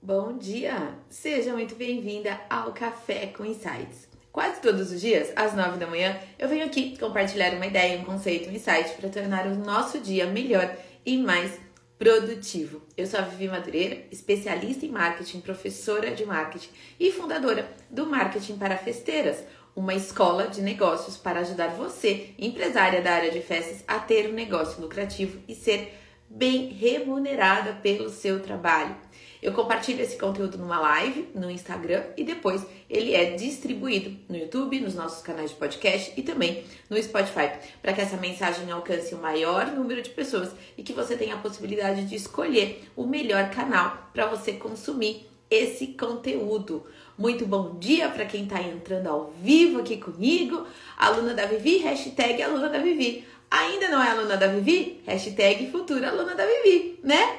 Bom dia! Seja muito bem-vinda ao Café com Insights. Quase todos os dias, às 9 da manhã, eu venho aqui compartilhar uma ideia, um conceito, um insight para tornar o nosso dia melhor e mais produtivo. Eu sou a Vivi Madureira, especialista em marketing, professora de marketing e fundadora do Marketing para Festeiras, uma escola de negócios para ajudar você, empresária da área de festas, a ter um negócio lucrativo e ser bem remunerada pelo seu trabalho. Eu compartilho esse conteúdo numa live no Instagram e depois ele é distribuído no YouTube, nos nossos canais de podcast e também no Spotify, para que essa mensagem alcance o maior número de pessoas e que você tenha a possibilidade de escolher o melhor canal para você consumir esse conteúdo. Muito bom dia para quem está entrando ao vivo aqui comigo, aluna da Vivi, hashtag aluna da Vivi. Ainda não é aluna da Vivi? Hashtag futura aluna da Vivi, né?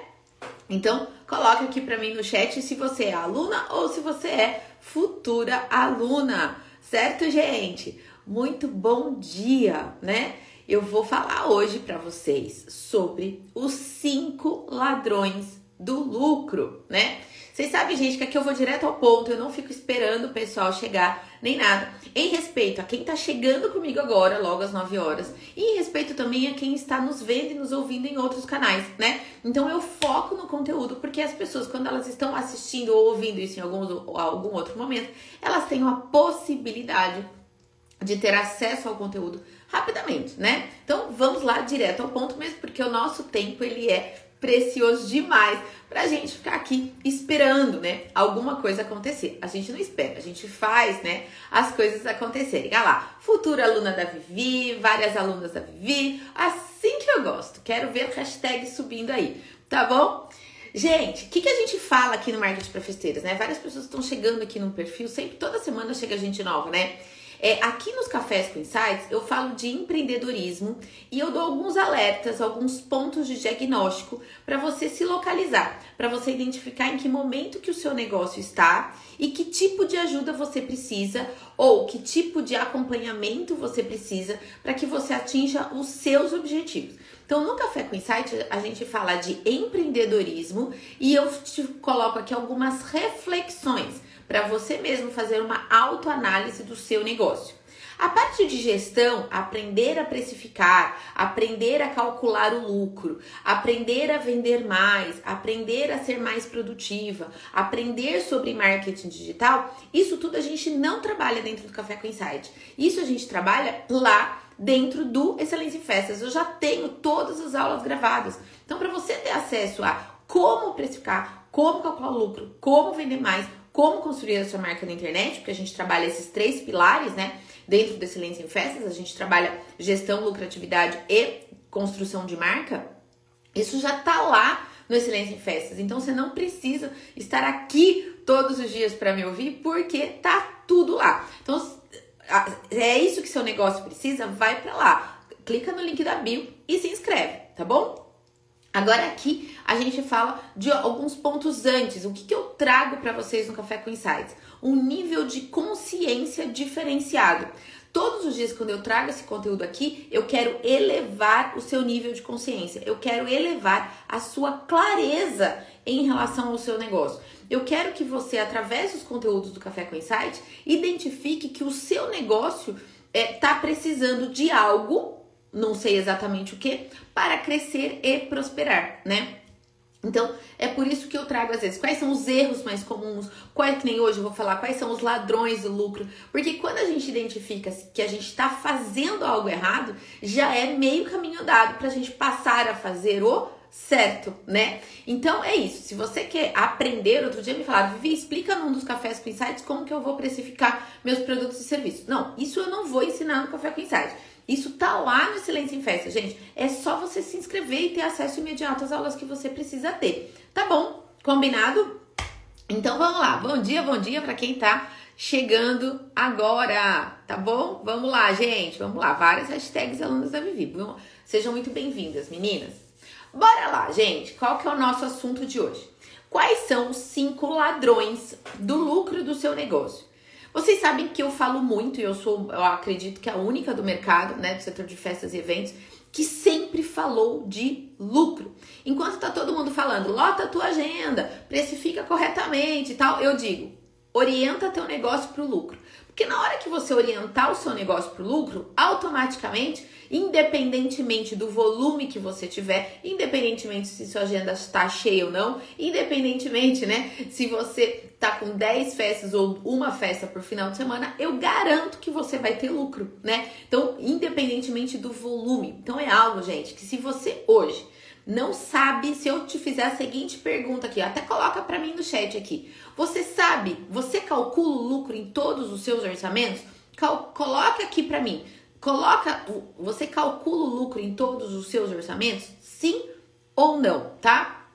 Então, coloca aqui para mim no chat se você é aluna ou se você é futura aluna, certo, gente? Muito bom dia, né? Eu vou falar hoje para vocês sobre os cinco ladrões do lucro, né? Vocês sabem, gente, que aqui eu vou direto ao ponto, eu não fico esperando o pessoal chegar nem nada. Em respeito a quem tá chegando comigo agora, logo às 9 horas, e em respeito também a quem está nos vendo e nos ouvindo em outros canais, né? Então eu foco no conteúdo, porque as pessoas, quando elas estão assistindo ou ouvindo isso em algum, algum outro momento, elas têm uma possibilidade de ter acesso ao conteúdo rapidamente, né? Então vamos lá direto ao ponto mesmo, porque o nosso tempo ele é precioso demais pra gente ficar aqui esperando, né, alguma coisa acontecer. A gente não espera, a gente faz, né, as coisas acontecerem. Olha lá, futura aluna da Vivi, várias alunas da Vivi, assim que eu gosto. Quero ver hashtag subindo aí, tá bom? Gente, o que, que a gente fala aqui no Marketing para Festeiras, né? Várias pessoas estão chegando aqui no perfil, sempre, toda semana chega gente nova, né? É, aqui nos Cafés com Insights eu falo de empreendedorismo e eu dou alguns alertas, alguns pontos de diagnóstico para você se localizar, para você identificar em que momento que o seu negócio está e que tipo de ajuda você precisa ou que tipo de acompanhamento você precisa para que você atinja os seus objetivos. Então, no Café com Insight, a gente fala de empreendedorismo e eu te coloco aqui algumas reflexões para você mesmo fazer uma autoanálise do seu negócio. A parte de gestão, aprender a precificar, aprender a calcular o lucro, aprender a vender mais, aprender a ser mais produtiva, aprender sobre marketing digital, isso tudo a gente não trabalha dentro do Café com Insight. Isso a gente trabalha lá dentro do Excelência em Festas. Eu já tenho todas as aulas gravadas. Então, para você ter acesso a como precificar, como calcular o lucro, como vender mais, como construir a sua marca na internet, porque a gente trabalha esses três pilares, né? Dentro do Excelência em Festas, a gente trabalha gestão, lucratividade e construção de marca. Isso já tá lá no Excelência em Festas. Então você não precisa estar aqui todos os dias para me ouvir, porque tá tudo lá. Então é isso que seu negócio precisa, vai para lá. Clica no link da bio e se inscreve, tá bom? Agora aqui a gente fala de alguns pontos antes. O que, que eu trago para vocês no Café com Insights? Um nível de consciência diferenciado. Todos os dias, quando eu trago esse conteúdo aqui, eu quero elevar o seu nível de consciência. Eu quero elevar a sua clareza em relação ao seu negócio. Eu quero que você, através dos conteúdos do Café com Insight, identifique que o seu negócio está é, precisando de algo não sei exatamente o que, para crescer e prosperar, né? Então, é por isso que eu trago às vezes quais são os erros mais comuns, quais que nem hoje eu vou falar, quais são os ladrões do lucro, porque quando a gente identifica que a gente está fazendo algo errado, já é meio caminho dado para a gente passar a fazer o certo, né? Então é isso. Se você quer aprender, outro dia me falaram, Vivi, explica num dos cafés com insights como que eu vou precificar meus produtos e serviços. Não, isso eu não vou ensinar no café com insights. Isso tá lá no Excelência em Festa, gente. É só você se inscrever e ter acesso imediato às aulas que você precisa ter. Tá bom? Combinado? Então vamos lá. Bom dia, bom dia para quem tá chegando agora, tá bom? Vamos lá, gente. Vamos lá. Várias hashtags alunos da Vivi. Sejam muito bem-vindas, meninas. Bora lá, gente. Qual que é o nosso assunto de hoje? Quais são os cinco ladrões do lucro do seu negócio? Vocês sabem que eu falo muito, e eu sou, eu acredito que a única do mercado, né, do setor de festas e eventos, que sempre falou de lucro. Enquanto tá todo mundo falando, lota a tua agenda, precifica corretamente e tal, eu digo, orienta teu negócio para o lucro. Porque na hora que você orientar o seu negócio para o lucro, automaticamente, independentemente do volume que você tiver, independentemente se sua agenda está cheia ou não, independentemente, né, se você tá com 10 festas ou uma festa por final de semana, eu garanto que você vai ter lucro, né? Então, independentemente do volume. Então é algo, gente, que se você hoje não sabe, se eu te fizer a seguinte pergunta aqui, até coloca para mim no chat aqui. Você sabe, você calcula o lucro em todos os seus orçamentos? Cal coloca aqui para mim. Coloca, você calcula o lucro em todos os seus orçamentos? Sim ou não, tá?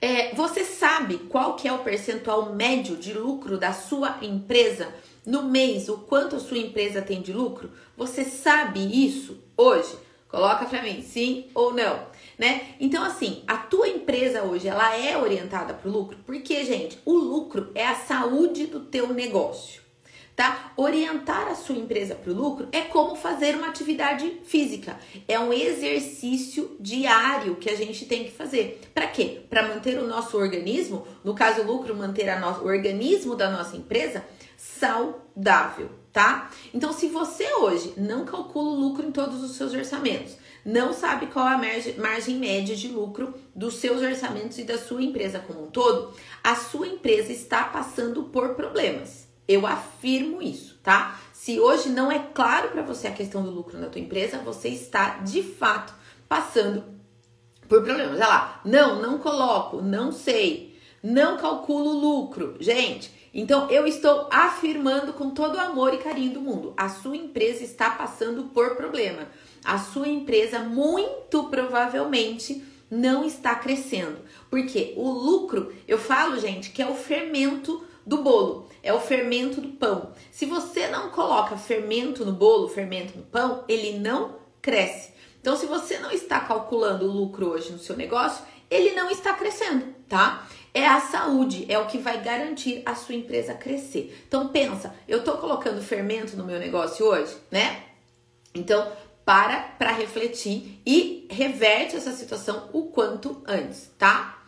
É, você sabe qual que é o percentual médio de lucro da sua empresa no mês? O quanto a sua empresa tem de lucro? Você sabe isso hoje? Coloca para mim, sim ou não, né? Então assim, a tua empresa hoje ela é orientada para o lucro, porque gente, o lucro é a saúde do teu negócio, tá? Orientar a sua empresa para o lucro é como fazer uma atividade física, é um exercício diário que a gente tem que fazer. Para quê? Para manter o nosso organismo, no caso o lucro, manter a no... o organismo da nossa empresa saudável tá? Então, se você hoje não calcula o lucro em todos os seus orçamentos, não sabe qual é a margem, margem média de lucro dos seus orçamentos e da sua empresa como um todo, a sua empresa está passando por problemas. Eu afirmo isso, tá? Se hoje não é claro para você a questão do lucro na tua empresa, você está de fato passando por problemas. Olha lá, não, não coloco, não sei, não calculo lucro. Gente, então eu estou afirmando com todo o amor e carinho do mundo: a sua empresa está passando por problema. A sua empresa muito provavelmente não está crescendo. Porque o lucro, eu falo, gente, que é o fermento do bolo, é o fermento do pão. Se você não coloca fermento no bolo, fermento no pão, ele não cresce. Então, se você não está calculando o lucro hoje no seu negócio, ele não está crescendo, tá? É a saúde, é o que vai garantir a sua empresa crescer. Então pensa, eu tô colocando fermento no meu negócio hoje, né? Então para para refletir e reverte essa situação o quanto antes, tá?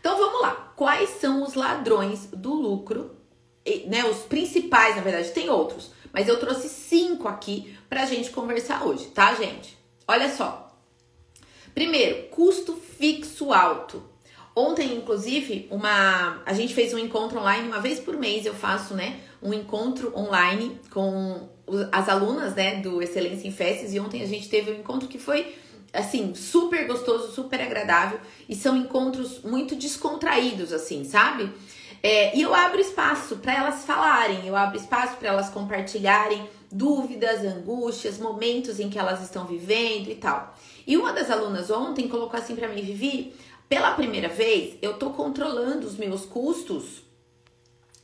Então vamos lá. Quais são os ladrões do lucro? Né, os principais, na verdade, tem outros, mas eu trouxe cinco aqui pra gente conversar hoje, tá, gente? Olha só. Primeiro, custo fixo alto. Ontem, inclusive, uma a gente fez um encontro online, uma vez por mês eu faço, né, um encontro online com as alunas, né, do Excelência em Festas, e ontem a gente teve um encontro que foi assim, super gostoso, super agradável, e são encontros muito descontraídos assim, sabe? É, e eu abro espaço para elas falarem, eu abro espaço para elas compartilharem dúvidas, angústias, momentos em que elas estão vivendo e tal. E uma das alunas ontem colocou assim para mim, Vivi, pela primeira vez, eu tô controlando os meus custos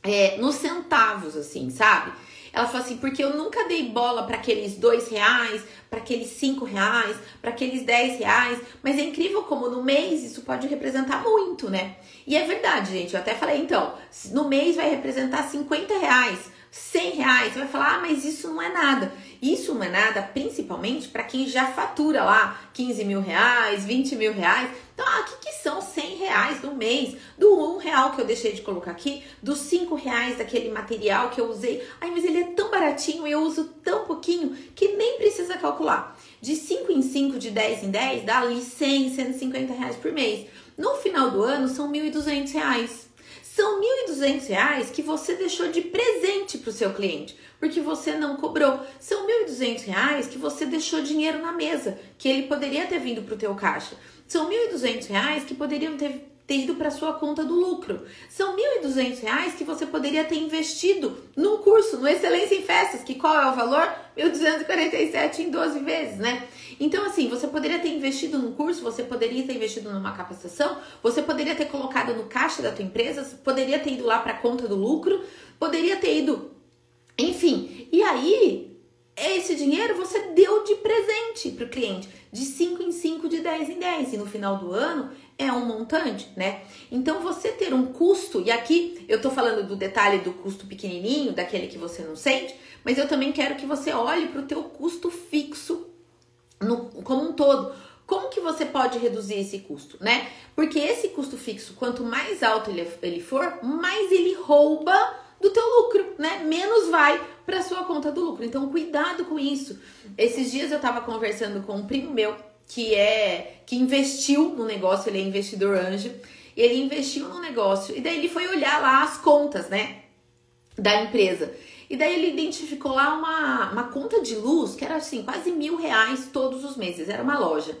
é, nos centavos, assim, sabe? Ela falou assim, porque eu nunca dei bola para aqueles dois reais, para aqueles cinco reais, para aqueles dez reais, mas é incrível como no mês isso pode representar muito, né? E é verdade, gente. Eu até falei, então, no mês vai representar 50 reais. 100 reais, você vai falar, ah, mas isso não é nada. Isso não é nada, principalmente para quem já fatura lá 15 mil reais, 20 mil reais. Então, ah, o que, que são 100 reais no mês? Do um real que eu deixei de colocar aqui, dos 5 reais daquele material que eu usei. Ai, mas ele é tão baratinho, eu uso tão pouquinho que nem precisa calcular. De 5 em 5, de 10 em 10, dá ali 100, 150 reais por mês. No final do ano, são 1.200 reais. São R$ 1.200 que você deixou de presente para o seu cliente, porque você não cobrou. São R$ 1.200 que você deixou dinheiro na mesa, que ele poderia ter vindo para o teu caixa. São R$ 1.200 que poderiam ter ter ido para sua conta do lucro. São R$ 1.200 que você poderia ter investido num curso, no Excelência em Festas, que qual é o valor? R$ 1.247 em 12 vezes, né? Então, assim, você poderia ter investido num curso, você poderia ter investido numa capacitação, você poderia ter colocado no caixa da tua empresa, poderia ter ido lá para a conta do lucro, poderia ter ido, enfim. E aí, esse dinheiro você deu de presente para o cliente, de 5 em 5, de 10 em 10, e no final do ano é um montante, né? Então você ter um custo, e aqui eu tô falando do detalhe do custo pequenininho, daquele que você não sente, mas eu também quero que você olhe para o teu custo fixo no, como um todo. Como que você pode reduzir esse custo, né? Porque esse custo fixo, quanto mais alto ele, ele for, mais ele rouba do teu lucro, né? Menos vai para sua conta do lucro. Então, cuidado com isso. Esses dias eu tava conversando com um primo meu que é que investiu no negócio, ele é investidor anjo, e ele investiu no negócio e daí ele foi olhar lá as contas, né, da empresa. E daí ele identificou lá uma, uma conta de luz que era assim, quase mil reais todos os meses, era uma loja.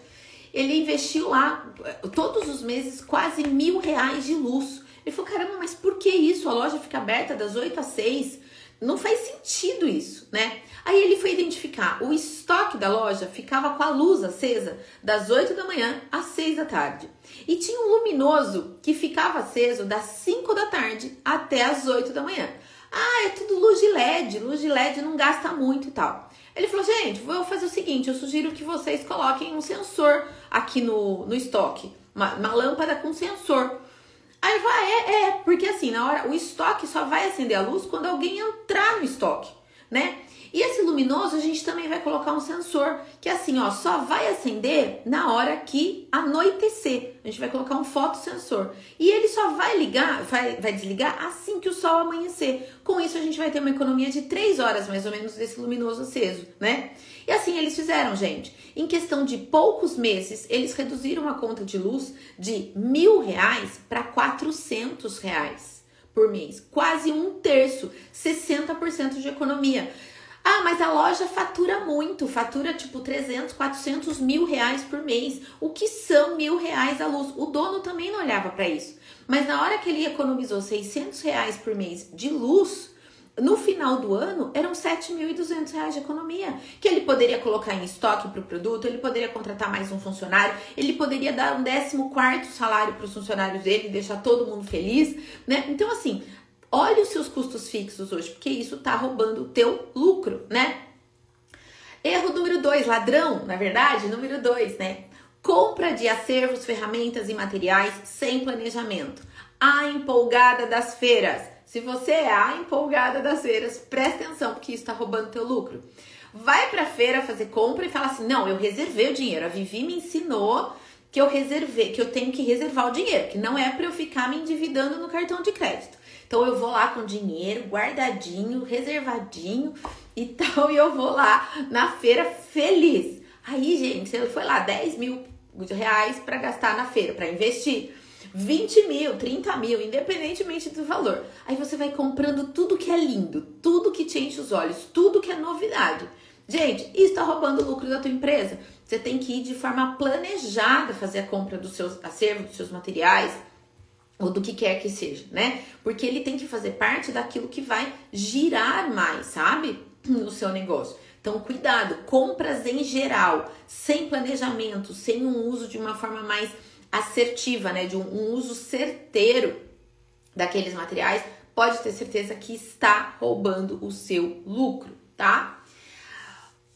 Ele investiu lá todos os meses quase mil reais de luz. Ele falou: caramba, mas por que isso? A loja fica aberta das 8 às 6. Não faz sentido isso, né? Aí ele foi identificar o estoque da loja ficava com a luz acesa das 8 da manhã às 6 da tarde. E tinha um luminoso que ficava aceso das 5 da tarde até as 8 da manhã. Ah, é tudo luz de LED, luz de LED não gasta muito e tal. Ele falou, gente, vou fazer o seguinte, eu sugiro que vocês coloquem um sensor aqui no, no estoque, uma, uma lâmpada com sensor. Aí falou, ah, é, é, porque assim, na hora, o estoque só vai acender a luz quando alguém entrar no estoque, né? E esse luminoso a gente também vai colocar um sensor que assim, ó, só vai acender na hora que anoitecer. A gente vai colocar um fotossensor. E ele só vai ligar, vai, vai desligar assim que o sol amanhecer. Com isso a gente vai ter uma economia de 3 horas mais ou menos desse luminoso aceso, né? E assim eles fizeram, gente. Em questão de poucos meses, eles reduziram a conta de luz de mil reais para 400 reais por mês. Quase um terço, 60% de economia. Ah, mas a loja fatura muito, fatura tipo 300, 400 mil reais por mês. O que são mil reais a luz? O dono também não olhava para isso. Mas na hora que ele economizou 600 reais por mês de luz, no final do ano eram 7.200 reais de economia, que ele poderia colocar em estoque para o produto, ele poderia contratar mais um funcionário, ele poderia dar um décimo quarto salário para os funcionários dele, deixar todo mundo feliz, né? Então assim, Olhe os seus custos fixos hoje, porque isso tá roubando o teu lucro, né? Erro número dois, ladrão, na verdade, número dois, né? Compra de acervos, ferramentas e materiais sem planejamento. A empolgada das feiras. Se você é a empolgada das feiras, presta atenção, porque isso está roubando teu lucro. Vai pra feira fazer compra e fala assim: não, eu reservei o dinheiro. A Vivi me ensinou que eu reservei, que eu tenho que reservar o dinheiro, que não é para eu ficar me endividando no cartão de crédito. Então eu vou lá com dinheiro guardadinho, reservadinho e tal, e eu vou lá na feira feliz. Aí, gente, você foi lá 10 mil reais para gastar na feira, para investir. 20 mil, 30 mil, independentemente do valor. Aí você vai comprando tudo que é lindo, tudo que te enche os olhos, tudo que é novidade. Gente, isso está roubando o lucro da tua empresa. Você tem que ir de forma planejada fazer a compra dos seus acervos, dos seus materiais, ou do que quer que seja, né? Porque ele tem que fazer parte daquilo que vai girar mais, sabe? No seu negócio. Então, cuidado, compras em geral, sem planejamento, sem um uso de uma forma mais assertiva, né? De um, um uso certeiro daqueles materiais, pode ter certeza que está roubando o seu lucro, tá?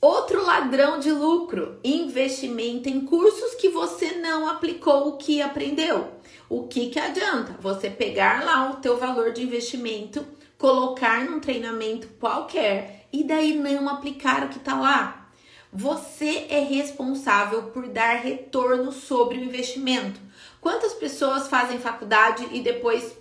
Outro ladrão de lucro, investimento em cursos que você não aplicou o que aprendeu. O que que adianta? Você pegar lá o teu valor de investimento, colocar num treinamento qualquer e daí não aplicar o que tá lá. Você é responsável por dar retorno sobre o investimento. Quantas pessoas fazem faculdade e depois,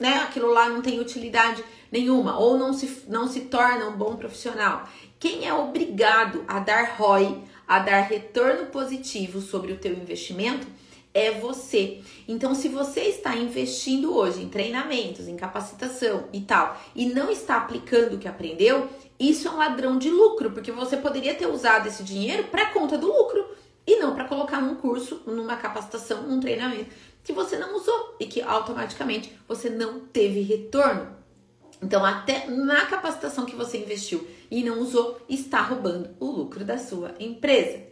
né, aquilo lá não tem utilidade nenhuma ou não se, não se torna um bom profissional? Quem é obrigado a dar ROI, a dar retorno positivo sobre o teu investimento é você. Então, se você está investindo hoje em treinamentos, em capacitação e tal, e não está aplicando o que aprendeu, isso é um ladrão de lucro, porque você poderia ter usado esse dinheiro para conta do lucro e não para colocar num curso, numa capacitação, num treinamento que você não usou e que automaticamente você não teve retorno. Então, até na capacitação que você investiu e não usou, está roubando o lucro da sua empresa.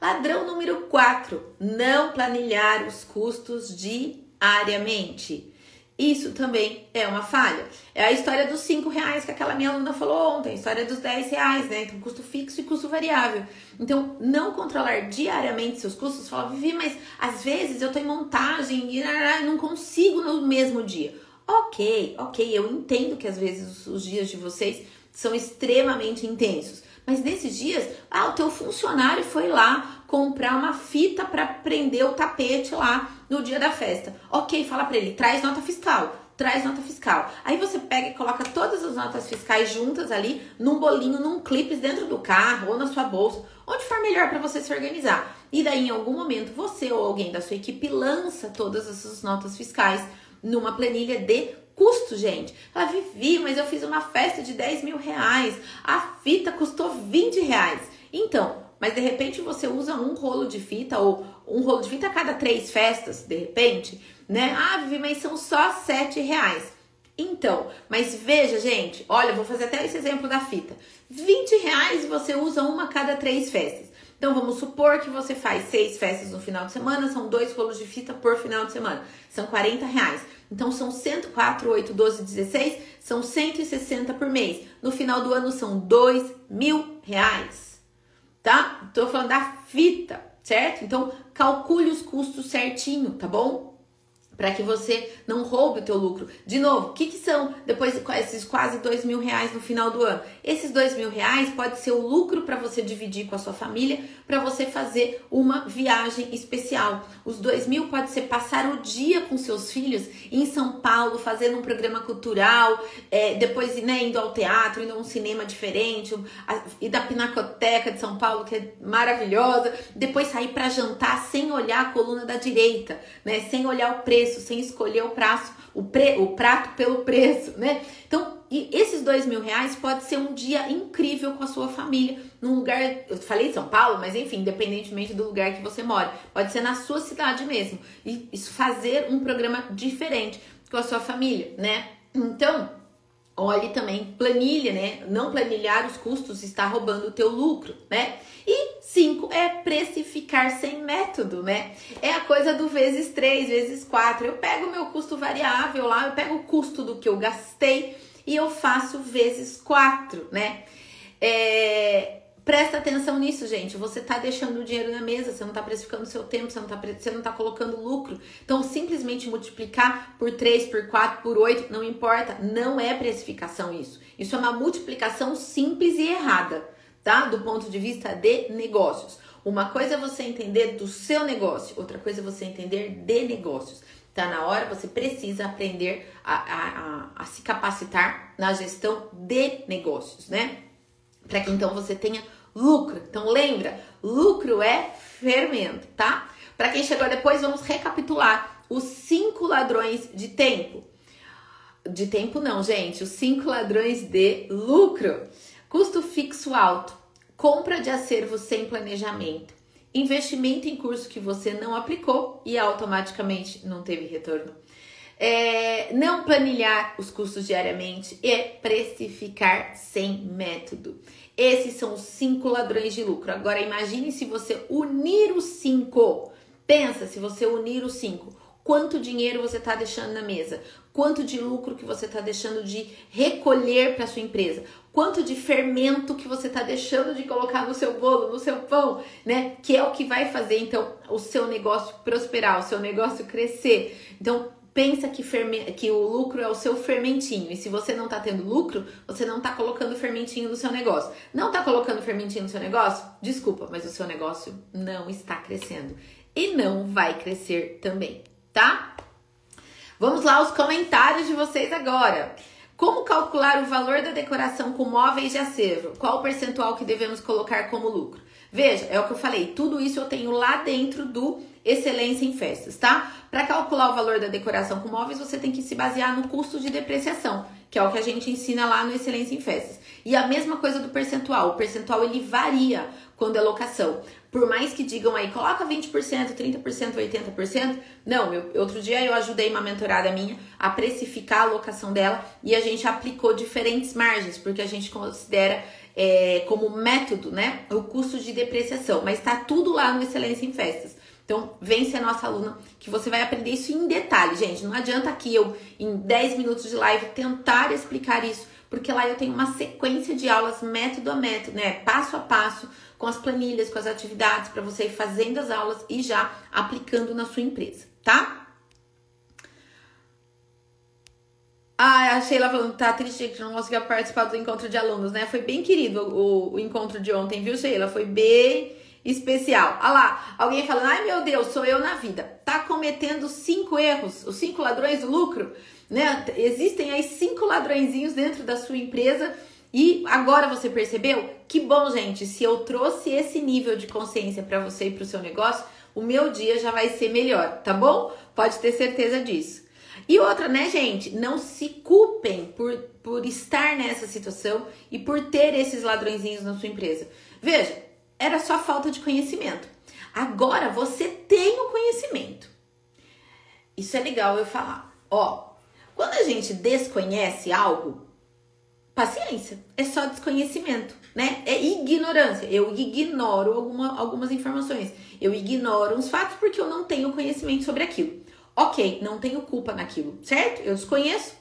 Ladrão número 4, não planilhar os custos diariamente. Isso também é uma falha. É a história dos 5 reais que aquela minha aluna falou ontem, a história dos 10 reais, né? Então, custo fixo e custo variável. Então, não controlar diariamente seus custos, fala, Vivi, mas às vezes eu tô em montagem e não consigo no mesmo dia. Ok, ok, eu entendo que às vezes os, dias de vocês são extremamente intensos. Mas nesses dias, ah, o teu funcionário foi lá comprar uma fita para prender o tapete lá no dia da festa. Ok, fala para ele, traz nota fiscal traz nota fiscal. Aí você pega e coloca todas as notas fiscais juntas ali num bolinho, num clipe dentro do carro ou na sua bolsa, onde for melhor para você se organizar. E daí em algum momento você ou alguém da sua equipe lança todas essas notas fiscais numa planilha de custo, gente. Ela Vivi, mas eu fiz uma festa de 10 mil reais. A fita custou 20 reais. Então, mas de repente você usa um rolo de fita ou um rolo de fita a cada três festas, de repente, né? Ah, Vivi, mas são só 7 reais. Então, mas veja, gente, olha, vou fazer até esse exemplo da fita. 20 reais você usa uma a cada três festas. Então vamos supor que você faz seis festas no final de semana, são dois rolos de fita por final de semana. São 40 reais. Então são 104, 8, 12, 16, são 160 por mês. No final do ano são 2 mil reais. Tá? Tô falando da fita, certo? Então calcule os custos certinho, tá bom? Para que você não roube o teu lucro. De novo, o que, que são depois esses quase dois mil reais no final do ano? Esses dois mil reais pode ser o lucro para você dividir com a sua família, para você fazer uma viagem especial. Os dois mil pode ser passar o dia com seus filhos em São Paulo, fazendo um programa cultural, é, depois né, indo ao teatro, indo a um cinema diferente, e da Pinacoteca de São Paulo, que é maravilhosa, depois sair para jantar sem olhar a coluna da direita, né, sem olhar o preço preço, sem escolher o prazo, o, pre, o prato pelo preço, né? Então, e esses dois mil reais pode ser um dia incrível com a sua família, num lugar, eu falei São Paulo, mas enfim, independentemente do lugar que você mora, pode ser na sua cidade mesmo, e fazer um programa diferente com a sua família, né? Então, olhe também planilha, né? Não planilhar os custos está roubando o teu lucro, né? E cinco é precificar sem método, né? É a coisa do vezes três, vezes quatro. Eu pego o meu custo variável lá, eu pego o custo do que eu gastei e eu faço vezes quatro, né? É, Presta atenção nisso, gente. Você está deixando o dinheiro na mesa, você não está precificando o seu tempo, você não está você não tá colocando lucro. Então, simplesmente multiplicar por 3, por 4, por 8, não importa. Não é precificação isso. Isso é uma multiplicação simples e errada, tá? Do ponto de vista de negócios. Uma coisa é você entender do seu negócio, outra coisa é você entender de negócios. Tá na hora, você precisa aprender a, a, a, a se capacitar na gestão de negócios, né? Para que então você tenha lucro. Então lembra, lucro é fermento, tá? Para quem chegou depois, vamos recapitular os cinco ladrões de tempo. De tempo não, gente, os cinco ladrões de lucro. Custo fixo alto, compra de acervo sem planejamento, investimento em curso que você não aplicou e automaticamente não teve retorno. É, não planilhar os custos diariamente e precificar sem método. Esses são os cinco ladrões de lucro. Agora imagine se você unir os cinco. Pensa se você unir os cinco. Quanto dinheiro você está deixando na mesa? Quanto de lucro que você está deixando de recolher para sua empresa? Quanto de fermento que você está deixando de colocar no seu bolo, no seu pão, né? Que é o que vai fazer então o seu negócio prosperar, o seu negócio crescer. Então pensa que, ferme... que o lucro é o seu fermentinho. E se você não está tendo lucro, você não está colocando fermentinho no seu negócio. Não está colocando fermentinho no seu negócio? Desculpa, mas o seu negócio não está crescendo. E não vai crescer também, tá? Vamos lá aos comentários de vocês agora. Como calcular o valor da decoração com móveis de acervo? Qual o percentual que devemos colocar como lucro? Veja, é o que eu falei, tudo isso eu tenho lá dentro do Excelência em Festas, tá? Para calcular o valor da decoração com móveis, você tem que se basear no custo de depreciação, que é o que a gente ensina lá no Excelência em Festas. E a mesma coisa do percentual, o percentual ele varia quando é locação. Por mais que digam aí, coloca 20%, 30%, 80%, não, outro dia eu ajudei uma mentorada minha a precificar a locação dela e a gente aplicou diferentes margens, porque a gente considera é, como método, né, o custo de depreciação, mas está tudo lá no Excelência em Festas. Então, vem ser nossa aluna que você vai aprender isso em detalhe, gente. Não adianta aqui eu, em 10 minutos de live, tentar explicar isso, porque lá eu tenho uma sequência de aulas método a método, né? Passo a passo, com as planilhas, com as atividades, para você ir fazendo as aulas e já aplicando na sua empresa, tá? Ah, a Sheila falando, tá triste que não conseguiu participar do encontro de alunos, né? Foi bem querido o, o encontro de ontem, viu, Sheila? Foi bem especial. Olha lá, alguém falando, ai meu Deus, sou eu na vida. Tá cometendo cinco erros, os cinco ladrões do lucro, né? Existem aí cinco ladrõezinhos dentro da sua empresa e agora você percebeu? Que bom, gente, se eu trouxe esse nível de consciência para você e para o seu negócio, o meu dia já vai ser melhor, tá bom? Pode ter certeza disso. E outra, né, gente? Não se culpem por, por estar nessa situação e por ter esses ladrõezinhos na sua empresa. Veja, era só falta de conhecimento. Agora você tem o conhecimento. Isso é legal eu falar. Ó, quando a gente desconhece algo, paciência, é só desconhecimento, né? É ignorância. Eu ignoro alguma, algumas informações. Eu ignoro uns fatos porque eu não tenho conhecimento sobre aquilo. Ok, não tenho culpa naquilo, certo? Eu desconheço,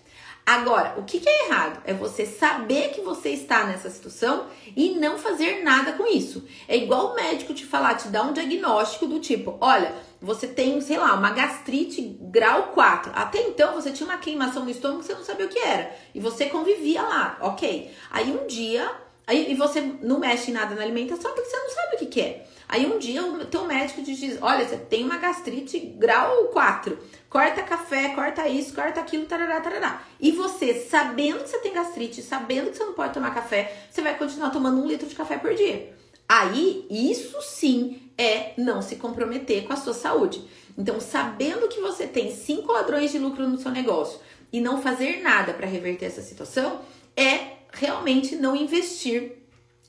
Agora, o que, que, é errado? É você saber que você está nessa situação e não fazer nada com isso. É igual o médico te falar, te dar um diagnóstico do tipo: olha, você tem, sei lá, uma gastrite grau 4. Até então você tinha uma queimação no estômago que você não sabia o que era. E você convivia lá, ok. Aí um dia, aí, e você não mexe em nada na alimentação porque você não sabe o que, que é. Aí um dia o teu médico te diz: olha, você tem uma gastrite grau 4. Corta café, corta isso, corta aquilo, tarará, tarará. E você, sabendo que você tem gastrite, sabendo que você não pode tomar café, você vai continuar tomando um litro de café por dia. Aí, isso sim é não se comprometer com a sua saúde. Então, sabendo que você tem cinco ladrões de lucro no seu negócio e não fazer nada para reverter essa situação, é realmente não investir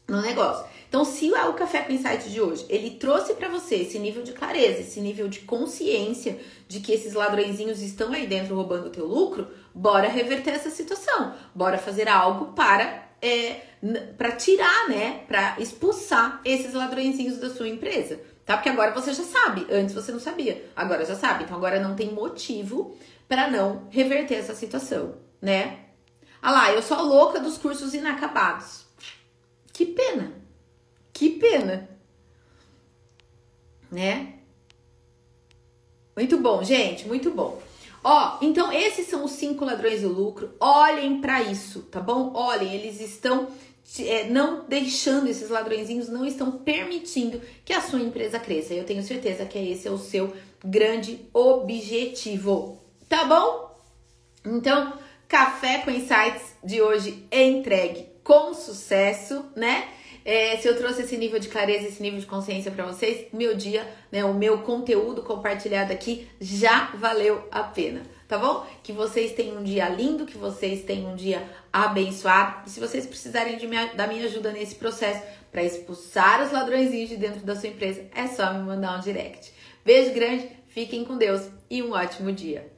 no negócio. Então, se é o Café com Insight de hoje, ele trouxe para você esse nível de clareza, esse nível de consciência de que esses ladrõezinhos estão aí dentro roubando o teu lucro, bora reverter essa situação. Bora fazer algo para é, para tirar, né, para expulsar esses ladrõezinhos da sua empresa, tá? Porque agora você já sabe, antes você não sabia, agora já sabe. Então agora não tem motivo para não reverter essa situação, né? Ah lá, eu sou a louca dos cursos inacabados. Que pena. Que pena. Né? Muito bom, gente, muito bom. Ó, então esses são os cinco ladrões do lucro. Olhem para isso, tá bom? Olhem, eles estão é, não deixando esses ladrõezinhos, não estão permitindo que a sua empresa cresça. Eu tenho certeza que esse é o seu grande objetivo, tá bom? Então, café com insights de hoje entregue com sucesso, né? É, se eu trouxe esse nível de clareza, esse nível de consciência para vocês, meu dia, né, o meu conteúdo compartilhado aqui já valeu a pena, tá bom? Que vocês tenham um dia lindo, que vocês tenham um dia abençoado. Se vocês precisarem de minha, da minha ajuda nesse processo para expulsar os ladrõezinhos de dentro da sua empresa, é só me mandar um direct. Beijo grande, fiquem com Deus e um ótimo dia.